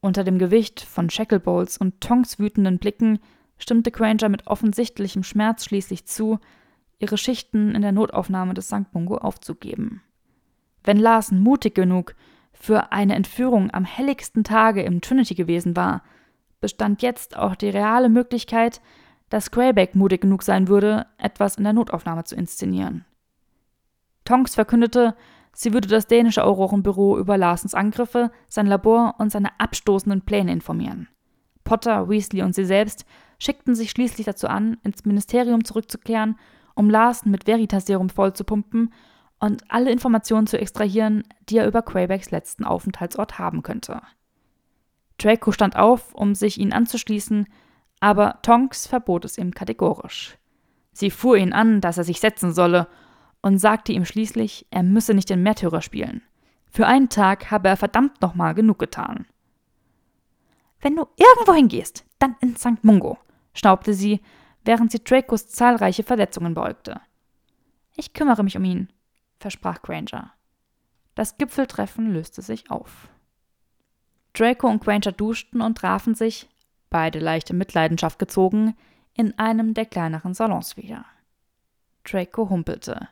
Unter dem Gewicht von Shacklebolts und Tonks wütenden Blicken stimmte Granger mit offensichtlichem Schmerz schließlich zu, ihre Schichten in der Notaufnahme des St. Mungo aufzugeben. Wenn Larsen mutig genug für eine Entführung am helligsten Tage im Trinity gewesen war, bestand jetzt auch die reale Möglichkeit, dass Greyback mutig genug sein würde, etwas in der Notaufnahme zu inszenieren. Tonks verkündete, sie würde das dänische Aurorenbüro über Larsens Angriffe, sein Labor und seine abstoßenden Pläne informieren. Potter, Weasley und sie selbst schickten sich schließlich dazu an, ins Ministerium zurückzukehren, um Larsen mit Veritaserum vollzupumpen und alle Informationen zu extrahieren, die er über Quaybacks letzten Aufenthaltsort haben könnte. Draco stand auf, um sich ihnen anzuschließen, aber Tonks verbot es ihm kategorisch. Sie fuhr ihn an, dass er sich setzen solle, und sagte ihm schließlich, er müsse nicht den Märtyrer spielen. Für einen Tag habe er verdammt nochmal genug getan. Wenn du irgendwo hingehst, dann in St. Mungo, schnaubte sie, während sie Dracos zahlreiche Verletzungen beugte. Ich kümmere mich um ihn, versprach Granger. Das Gipfeltreffen löste sich auf. Draco und Granger duschten und trafen sich, beide leicht in Mitleidenschaft gezogen, in einem der kleineren Salons wieder. Draco humpelte.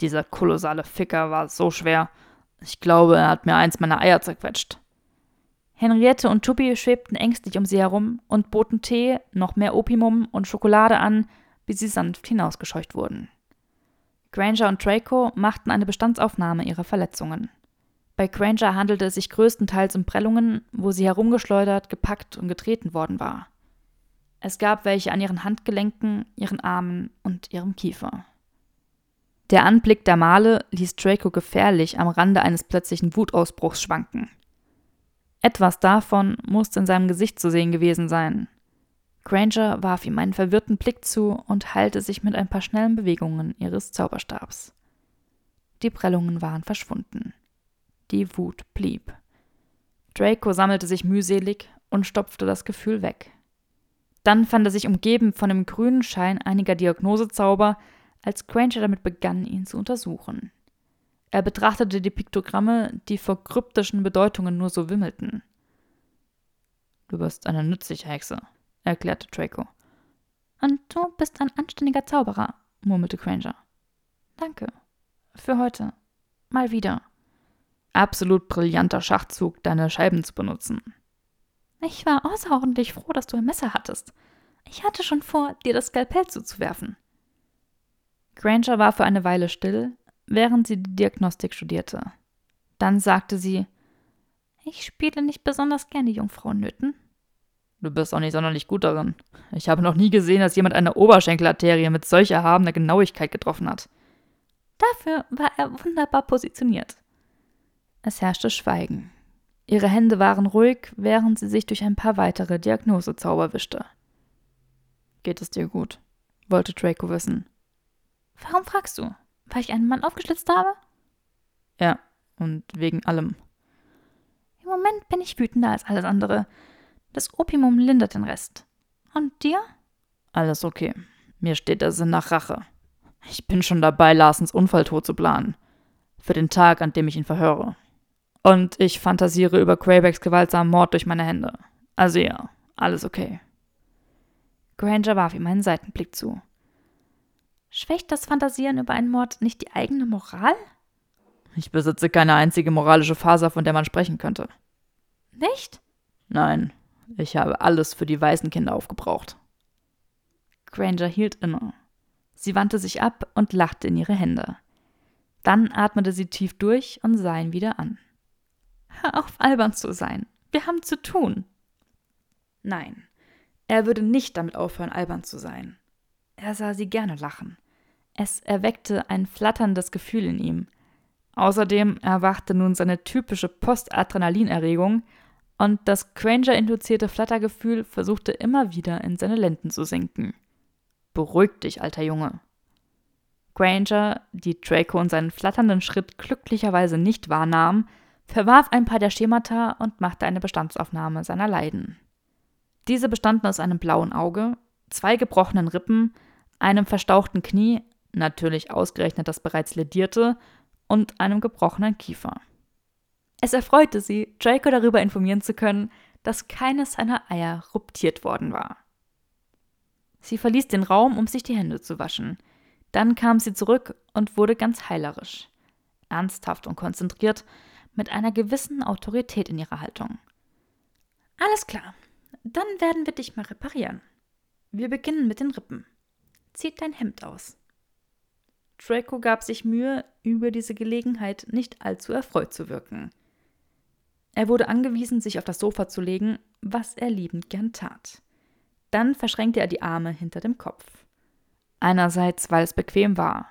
Dieser kolossale Ficker war so schwer. Ich glaube, er hat mir eins meiner Eier zerquetscht. Henriette und Chubby schwebten ängstlich um sie herum und boten Tee, noch mehr Opimum und Schokolade an, bis sie sanft hinausgescheucht wurden. Granger und Draco machten eine Bestandsaufnahme ihrer Verletzungen. Bei Granger handelte es sich größtenteils um Prellungen, wo sie herumgeschleudert, gepackt und getreten worden war. Es gab welche an ihren Handgelenken, ihren Armen und ihrem Kiefer. Der Anblick der Male ließ Draco gefährlich am Rande eines plötzlichen Wutausbruchs schwanken. Etwas davon musste in seinem Gesicht zu sehen gewesen sein. Granger warf ihm einen verwirrten Blick zu und heilte sich mit ein paar schnellen Bewegungen ihres Zauberstabs. Die Prellungen waren verschwunden. Die Wut blieb. Draco sammelte sich mühselig und stopfte das Gefühl weg. Dann fand er sich umgeben von dem grünen Schein einiger Diagnosezauber, als Granger damit begann, ihn zu untersuchen. Er betrachtete die Piktogramme, die vor kryptischen Bedeutungen nur so wimmelten. Du bist eine nützliche Hexe, erklärte Draco. Und du bist ein anständiger Zauberer, murmelte Granger. Danke. Für heute. Mal wieder. Absolut brillanter Schachzug, deine Scheiben zu benutzen. Ich war außerordentlich froh, dass du ein Messer hattest. Ich hatte schon vor, dir das Skalpell zuzuwerfen. Granger war für eine Weile still, während sie die Diagnostik studierte. Dann sagte sie: Ich spiele nicht besonders gerne Jungfrauennöten. Du bist auch nicht sonderlich gut darin. Ich habe noch nie gesehen, dass jemand eine Oberschenkelarterie mit solch erhabener Genauigkeit getroffen hat. Dafür war er wunderbar positioniert. Es herrschte Schweigen. Ihre Hände waren ruhig, während sie sich durch ein paar weitere Diagnosezauber wischte. Geht es dir gut? wollte Draco wissen. Warum fragst du? Weil ich einen Mann aufgeschlitzt habe? Ja, und wegen allem. Im Moment bin ich wütender als alles andere. Das Opium lindert den Rest. Und dir? Alles okay. Mir steht der Sinn nach Rache. Ich bin schon dabei, Larsens Unfalltod zu planen. Für den Tag, an dem ich ihn verhöre. Und ich fantasiere über Quabecks gewaltsamen Mord durch meine Hände. Also ja, alles okay. Granger warf ihm einen Seitenblick zu. Schwächt das Fantasieren über einen Mord nicht die eigene Moral? Ich besitze keine einzige moralische Faser, von der man sprechen könnte. Nicht? Nein, ich habe alles für die weißen Kinder aufgebraucht. Granger hielt inne. Sie wandte sich ab und lachte in ihre Hände. Dann atmete sie tief durch und sah ihn wieder an. Hör auf, albern zu sein. Wir haben zu tun. Nein, er würde nicht damit aufhören, albern zu sein. Er sah sie gerne lachen. Es erweckte ein flatterndes Gefühl in ihm. Außerdem erwachte nun seine typische Postadrenalinerregung und das Granger-induzierte Flattergefühl versuchte immer wieder in seine Lenden zu sinken. Beruhig dich, alter Junge. Granger, die Draco und seinen flatternden Schritt glücklicherweise nicht wahrnahm, verwarf ein paar der Schemata und machte eine Bestandsaufnahme seiner Leiden. Diese bestanden aus einem blauen Auge, zwei gebrochenen Rippen, einem verstauchten Knie, natürlich ausgerechnet das bereits ledierte, und einem gebrochenen Kiefer. Es erfreute sie, Draco darüber informieren zu können, dass keines seiner Eier ruptiert worden war. Sie verließ den Raum, um sich die Hände zu waschen. Dann kam sie zurück und wurde ganz heilerisch, ernsthaft und konzentriert, mit einer gewissen Autorität in ihrer Haltung. Alles klar, dann werden wir dich mal reparieren. Wir beginnen mit den Rippen zieht dein Hemd aus. Draco gab sich Mühe, über diese Gelegenheit nicht allzu erfreut zu wirken. Er wurde angewiesen, sich auf das Sofa zu legen, was er liebend gern tat. Dann verschränkte er die Arme hinter dem Kopf. Einerseits, weil es bequem war,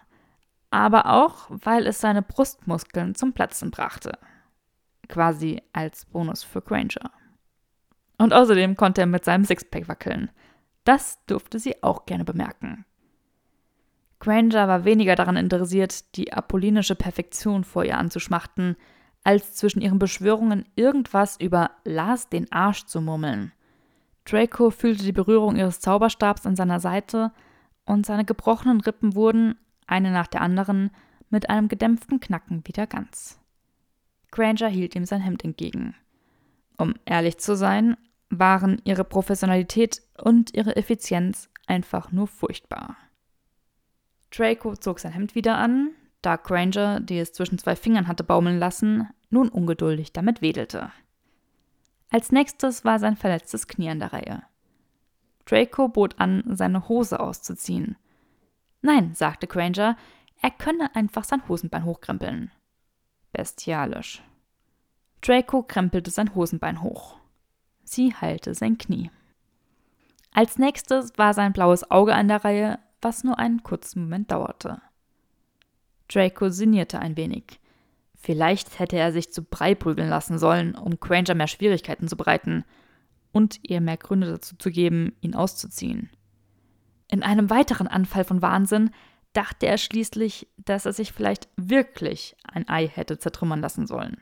aber auch, weil es seine Brustmuskeln zum Platzen brachte. Quasi als Bonus für Granger. Und außerdem konnte er mit seinem Sixpack wackeln. Das durfte sie auch gerne bemerken. Granger war weniger daran interessiert, die apollinische Perfektion vor ihr anzuschmachten, als zwischen ihren Beschwörungen irgendwas über Lars den Arsch zu murmeln. Draco fühlte die Berührung ihres Zauberstabs an seiner Seite und seine gebrochenen Rippen wurden, eine nach der anderen, mit einem gedämpften Knacken wieder ganz. Granger hielt ihm sein Hemd entgegen. Um ehrlich zu sein, waren ihre Professionalität und ihre Effizienz einfach nur furchtbar. Draco zog sein Hemd wieder an, da Granger, die es zwischen zwei Fingern hatte baumeln lassen, nun ungeduldig damit wedelte. Als nächstes war sein verletztes Knie an der Reihe. Draco bot an, seine Hose auszuziehen. Nein, sagte Granger, er könne einfach sein Hosenbein hochkrempeln. Bestialisch. Draco krempelte sein Hosenbein hoch. Sie heilte sein Knie. Als nächstes war sein blaues Auge an der Reihe, was nur einen kurzen Moment dauerte. Draco sinnierte ein wenig. Vielleicht hätte er sich zu Brei prügeln lassen sollen, um Granger mehr Schwierigkeiten zu bereiten und ihr mehr Gründe dazu zu geben, ihn auszuziehen. In einem weiteren Anfall von Wahnsinn dachte er schließlich, dass er sich vielleicht wirklich ein Ei hätte zertrümmern lassen sollen.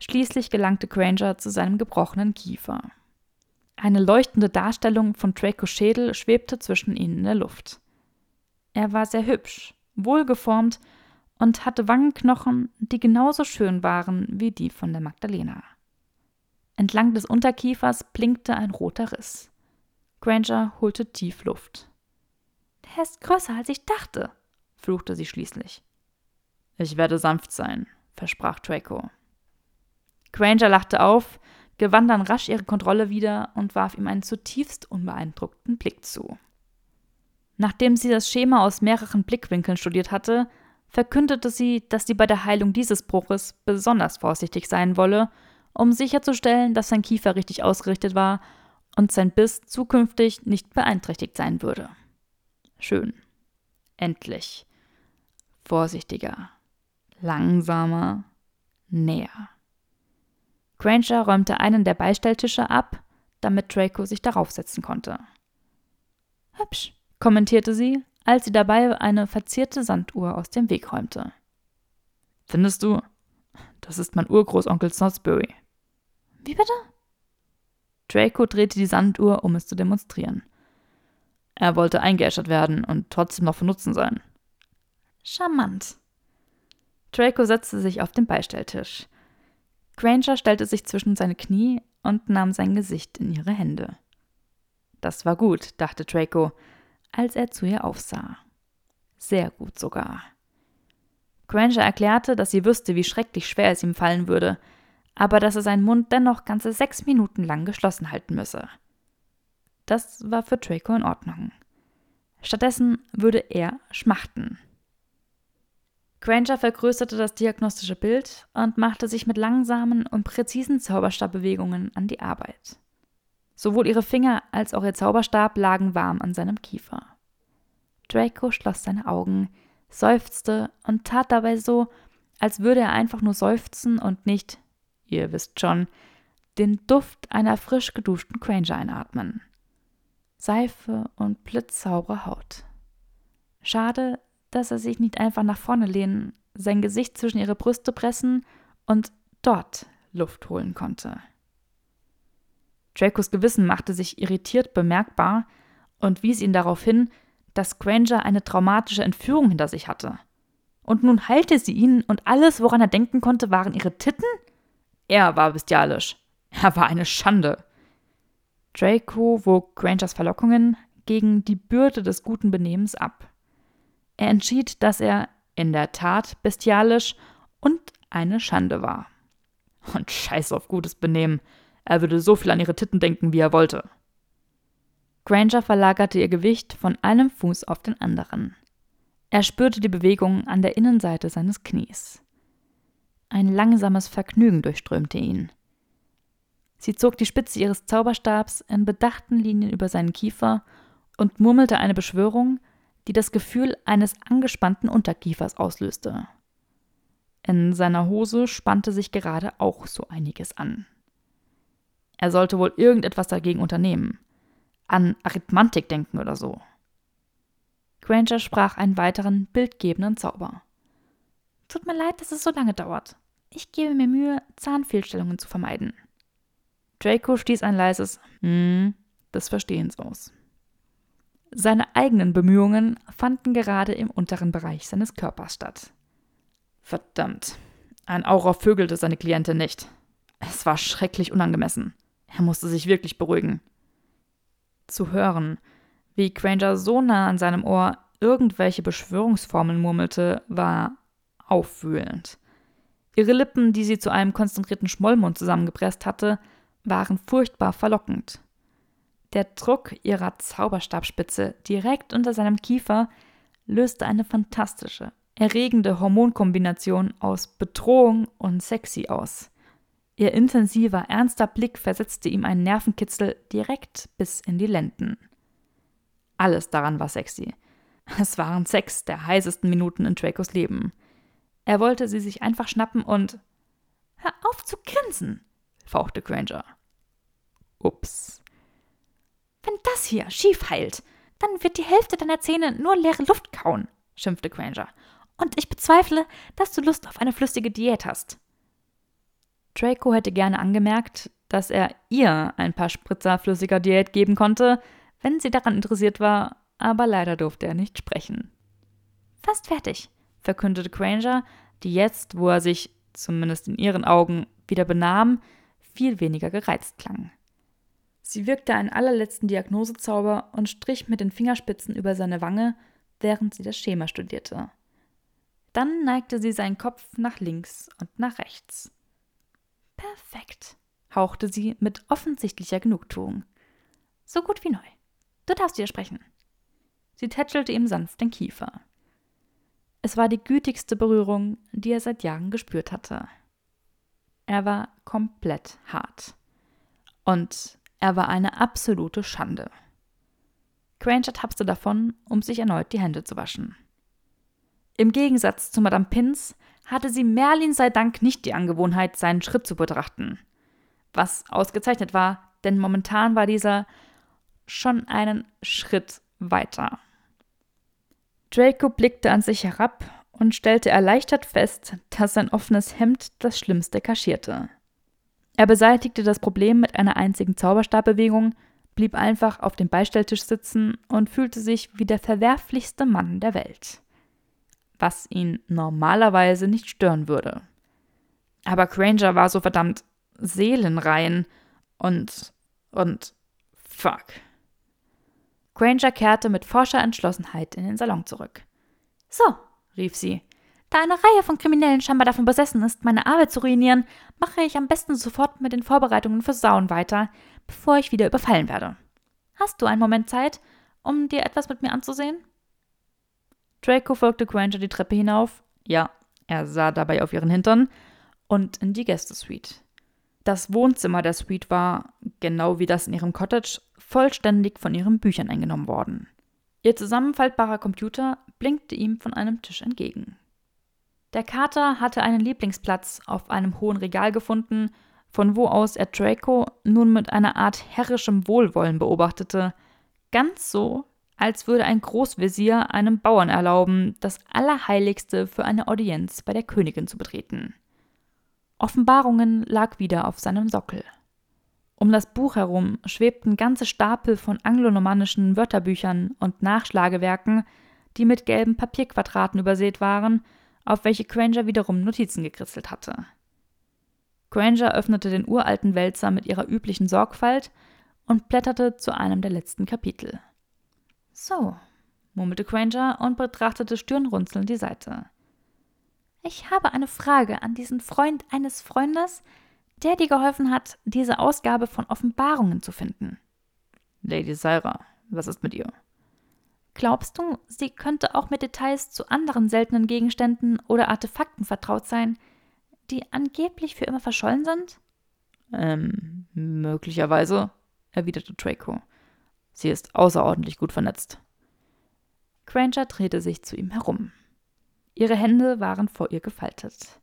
Schließlich gelangte Granger zu seinem gebrochenen Kiefer. Eine leuchtende Darstellung von Dracos Schädel schwebte zwischen ihnen in der Luft. Er war sehr hübsch, wohlgeformt und hatte Wangenknochen, die genauso schön waren wie die von der Magdalena. Entlang des Unterkiefers blinkte ein roter Riss. Granger holte tief Luft. Der ist größer, als ich dachte, fluchte sie schließlich. Ich werde sanft sein, versprach Draco. Granger lachte auf, gewann dann rasch ihre Kontrolle wieder und warf ihm einen zutiefst unbeeindruckten Blick zu. Nachdem sie das Schema aus mehreren Blickwinkeln studiert hatte, verkündete sie, dass sie bei der Heilung dieses Bruches besonders vorsichtig sein wolle, um sicherzustellen, dass sein Kiefer richtig ausgerichtet war und sein Biss zukünftig nicht beeinträchtigt sein würde. Schön. Endlich. Vorsichtiger. Langsamer. Näher. Granger räumte einen der Beistelltische ab, damit Draco sich darauf setzen konnte. Hübsch, kommentierte sie, als sie dabei eine verzierte Sanduhr aus dem Weg räumte. Findest du? Das ist mein Urgroßonkel Snodsbury. Wie bitte? Draco drehte die Sanduhr, um es zu demonstrieren. Er wollte eingeäschert werden und trotzdem noch von Nutzen sein. Charmant. Draco setzte sich auf den Beistelltisch. Granger stellte sich zwischen seine Knie und nahm sein Gesicht in ihre Hände. Das war gut, dachte Draco, als er zu ihr aufsah. Sehr gut sogar. Granger erklärte, dass sie wüsste, wie schrecklich schwer es ihm fallen würde, aber dass er seinen Mund dennoch ganze sechs Minuten lang geschlossen halten müsse. Das war für Draco in Ordnung. Stattdessen würde er schmachten. Granger vergrößerte das diagnostische Bild und machte sich mit langsamen und präzisen Zauberstabbewegungen an die Arbeit. Sowohl ihre Finger als auch ihr Zauberstab lagen warm an seinem Kiefer. Draco schloss seine Augen, seufzte und tat dabei so, als würde er einfach nur seufzen und nicht, ihr wisst schon, den Duft einer frisch geduschten Granger einatmen. Seife und blitzsaubere Haut. Schade, dass er sich nicht einfach nach vorne lehnen, sein Gesicht zwischen ihre Brüste pressen und dort Luft holen konnte. Dracos Gewissen machte sich irritiert bemerkbar und wies ihn darauf hin, dass Granger eine traumatische Entführung hinter sich hatte. Und nun heilte sie ihn und alles, woran er denken konnte, waren ihre Titten? Er war bestialisch. Er war eine Schande. Draco wog Grangers Verlockungen gegen die Bürde des guten Benehmens ab. Er entschied, dass er in der Tat bestialisch und eine Schande war. Und scheiß auf gutes Benehmen. Er würde so viel an ihre Titten denken, wie er wollte. Granger verlagerte ihr Gewicht von einem Fuß auf den anderen. Er spürte die Bewegung an der Innenseite seines Knies. Ein langsames Vergnügen durchströmte ihn. Sie zog die Spitze ihres Zauberstabs in bedachten Linien über seinen Kiefer und murmelte eine Beschwörung, die das Gefühl eines angespannten Unterkiefers auslöste. In seiner Hose spannte sich gerade auch so einiges an. Er sollte wohl irgendetwas dagegen unternehmen. An Arithmantik denken oder so. Granger sprach einen weiteren bildgebenden Zauber. Tut mir leid, dass es so lange dauert. Ich gebe mir Mühe, Zahnfehlstellungen zu vermeiden. Draco stieß ein leises Hm des Verstehens aus. Seine eigenen Bemühungen fanden gerade im unteren Bereich seines Körpers statt. Verdammt, ein Aura vögelte seine Klientin nicht. Es war schrecklich unangemessen. Er musste sich wirklich beruhigen. Zu hören, Wie Granger so nah an seinem Ohr irgendwelche Beschwörungsformeln murmelte, war aufwühlend. Ihre Lippen, die sie zu einem konzentrierten Schmollmund zusammengepresst hatte, waren furchtbar verlockend. Der Druck ihrer Zauberstabspitze direkt unter seinem Kiefer löste eine fantastische, erregende Hormonkombination aus Bedrohung und sexy aus. Ihr intensiver, ernster Blick versetzte ihm einen Nervenkitzel direkt bis in die Lenden. Alles daran war sexy. Es waren sechs der heißesten Minuten in Dracos Leben. Er wollte sie sich einfach schnappen und Hör auf zu grinsen, fauchte Granger. Ups. Wenn das hier schief heilt, dann wird die Hälfte deiner Zähne nur leere Luft kauen, schimpfte Granger. Und ich bezweifle, dass du Lust auf eine flüssige Diät hast. Draco hätte gerne angemerkt, dass er ihr ein paar Spritzer flüssiger Diät geben konnte, wenn sie daran interessiert war, aber leider durfte er nicht sprechen. Fast fertig, verkündete Granger, die jetzt, wo er sich, zumindest in ihren Augen, wieder benahm, viel weniger gereizt klang. Sie wirkte einen allerletzten Diagnosezauber und strich mit den Fingerspitzen über seine Wange, während sie das Schema studierte. Dann neigte sie seinen Kopf nach links und nach rechts. Perfekt, hauchte sie mit offensichtlicher Genugtuung. So gut wie neu. Du darfst dir sprechen. Sie tätschelte ihm sanft den Kiefer. Es war die gütigste Berührung, die er seit Jahren gespürt hatte. Er war komplett hart. Und er war eine absolute Schande. Granger tapste davon, um sich erneut die Hände zu waschen. Im Gegensatz zu Madame Pins hatte sie Merlin sei Dank nicht die Angewohnheit, seinen Schritt zu betrachten. Was ausgezeichnet war, denn momentan war dieser schon einen Schritt weiter. Draco blickte an sich herab und stellte erleichtert fest, dass sein offenes Hemd das Schlimmste kaschierte. Er beseitigte das Problem mit einer einzigen Zauberstabbewegung, blieb einfach auf dem Beistelltisch sitzen und fühlte sich wie der verwerflichste Mann der Welt. Was ihn normalerweise nicht stören würde. Aber Granger war so verdammt seelenrein und. und. fuck. Granger kehrte mit forscher Entschlossenheit in den Salon zurück. So, rief sie. Da eine Reihe von Kriminellen scheinbar davon besessen ist, meine Arbeit zu ruinieren, mache ich am besten sofort mit den Vorbereitungen für Sauen weiter, bevor ich wieder überfallen werde. Hast du einen Moment Zeit, um dir etwas mit mir anzusehen? Draco folgte Granger die Treppe hinauf. Ja, er sah dabei auf ihren Hintern und in die Gästesuite. Das Wohnzimmer der Suite war, genau wie das in ihrem Cottage, vollständig von ihren Büchern eingenommen worden. Ihr zusammenfaltbarer Computer blinkte ihm von einem Tisch entgegen. Der Kater hatte einen Lieblingsplatz auf einem hohen Regal gefunden, von wo aus er Draco nun mit einer Art herrischem Wohlwollen beobachtete, ganz so, als würde ein Großvezier einem Bauern erlauben, das Allerheiligste für eine Audienz bei der Königin zu betreten. Offenbarungen lag wieder auf seinem Sockel. Um das Buch herum schwebten ganze Stapel von anglonormannischen Wörterbüchern und Nachschlagewerken, die mit gelben Papierquadraten übersät waren, auf welche Granger wiederum Notizen gekritzelt hatte. Granger öffnete den uralten Wälzer mit ihrer üblichen Sorgfalt und blätterte zu einem der letzten Kapitel. So, murmelte Granger und betrachtete stirnrunzelnd die Seite. Ich habe eine Frage an diesen Freund eines Freundes, der dir geholfen hat, diese Ausgabe von Offenbarungen zu finden. Lady Syra, was ist mit ihr? Glaubst du, sie könnte auch mit Details zu anderen seltenen Gegenständen oder Artefakten vertraut sein, die angeblich für immer verschollen sind? Ähm, möglicherweise, erwiderte Draco. Sie ist außerordentlich gut vernetzt. Granger drehte sich zu ihm herum. Ihre Hände waren vor ihr gefaltet.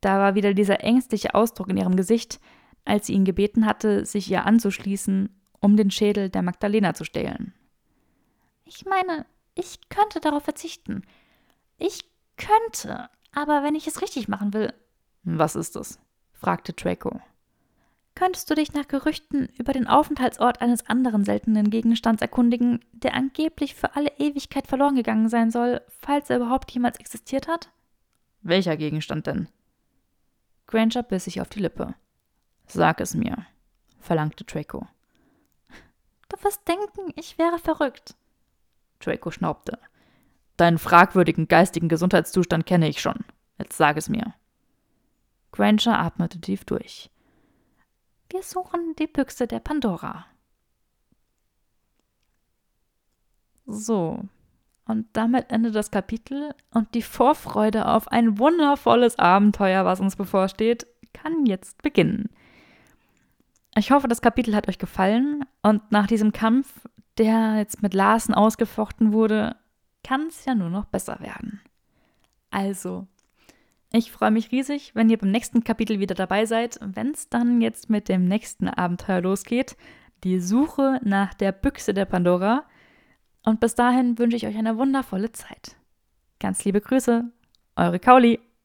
Da war wieder dieser ängstliche Ausdruck in ihrem Gesicht, als sie ihn gebeten hatte, sich ihr anzuschließen, um den Schädel der Magdalena zu stehlen. Ich meine, ich könnte darauf verzichten. Ich könnte, aber wenn ich es richtig machen will. Was ist es? fragte Draco. Könntest du dich nach Gerüchten über den Aufenthaltsort eines anderen seltenen Gegenstands erkundigen, der angeblich für alle Ewigkeit verloren gegangen sein soll, falls er überhaupt jemals existiert hat? Welcher Gegenstand denn? Granger biss sich auf die Lippe. Sag es mir, verlangte Draco. Du wirst denken, ich wäre verrückt. Draco schnaubte. Deinen fragwürdigen geistigen Gesundheitszustand kenne ich schon. Jetzt sag es mir. Granger atmete tief durch. Wir suchen die Büchse der Pandora. So, und damit endet das Kapitel und die Vorfreude auf ein wundervolles Abenteuer, was uns bevorsteht, kann jetzt beginnen. Ich hoffe, das Kapitel hat euch gefallen und nach diesem Kampf, der jetzt mit Larsen ausgefochten wurde, kann es ja nur noch besser werden. Also, ich freue mich riesig, wenn ihr beim nächsten Kapitel wieder dabei seid, wenn es dann jetzt mit dem nächsten Abenteuer losgeht, die Suche nach der Büchse der Pandora. Und bis dahin wünsche ich euch eine wundervolle Zeit. Ganz liebe Grüße, eure Kauli.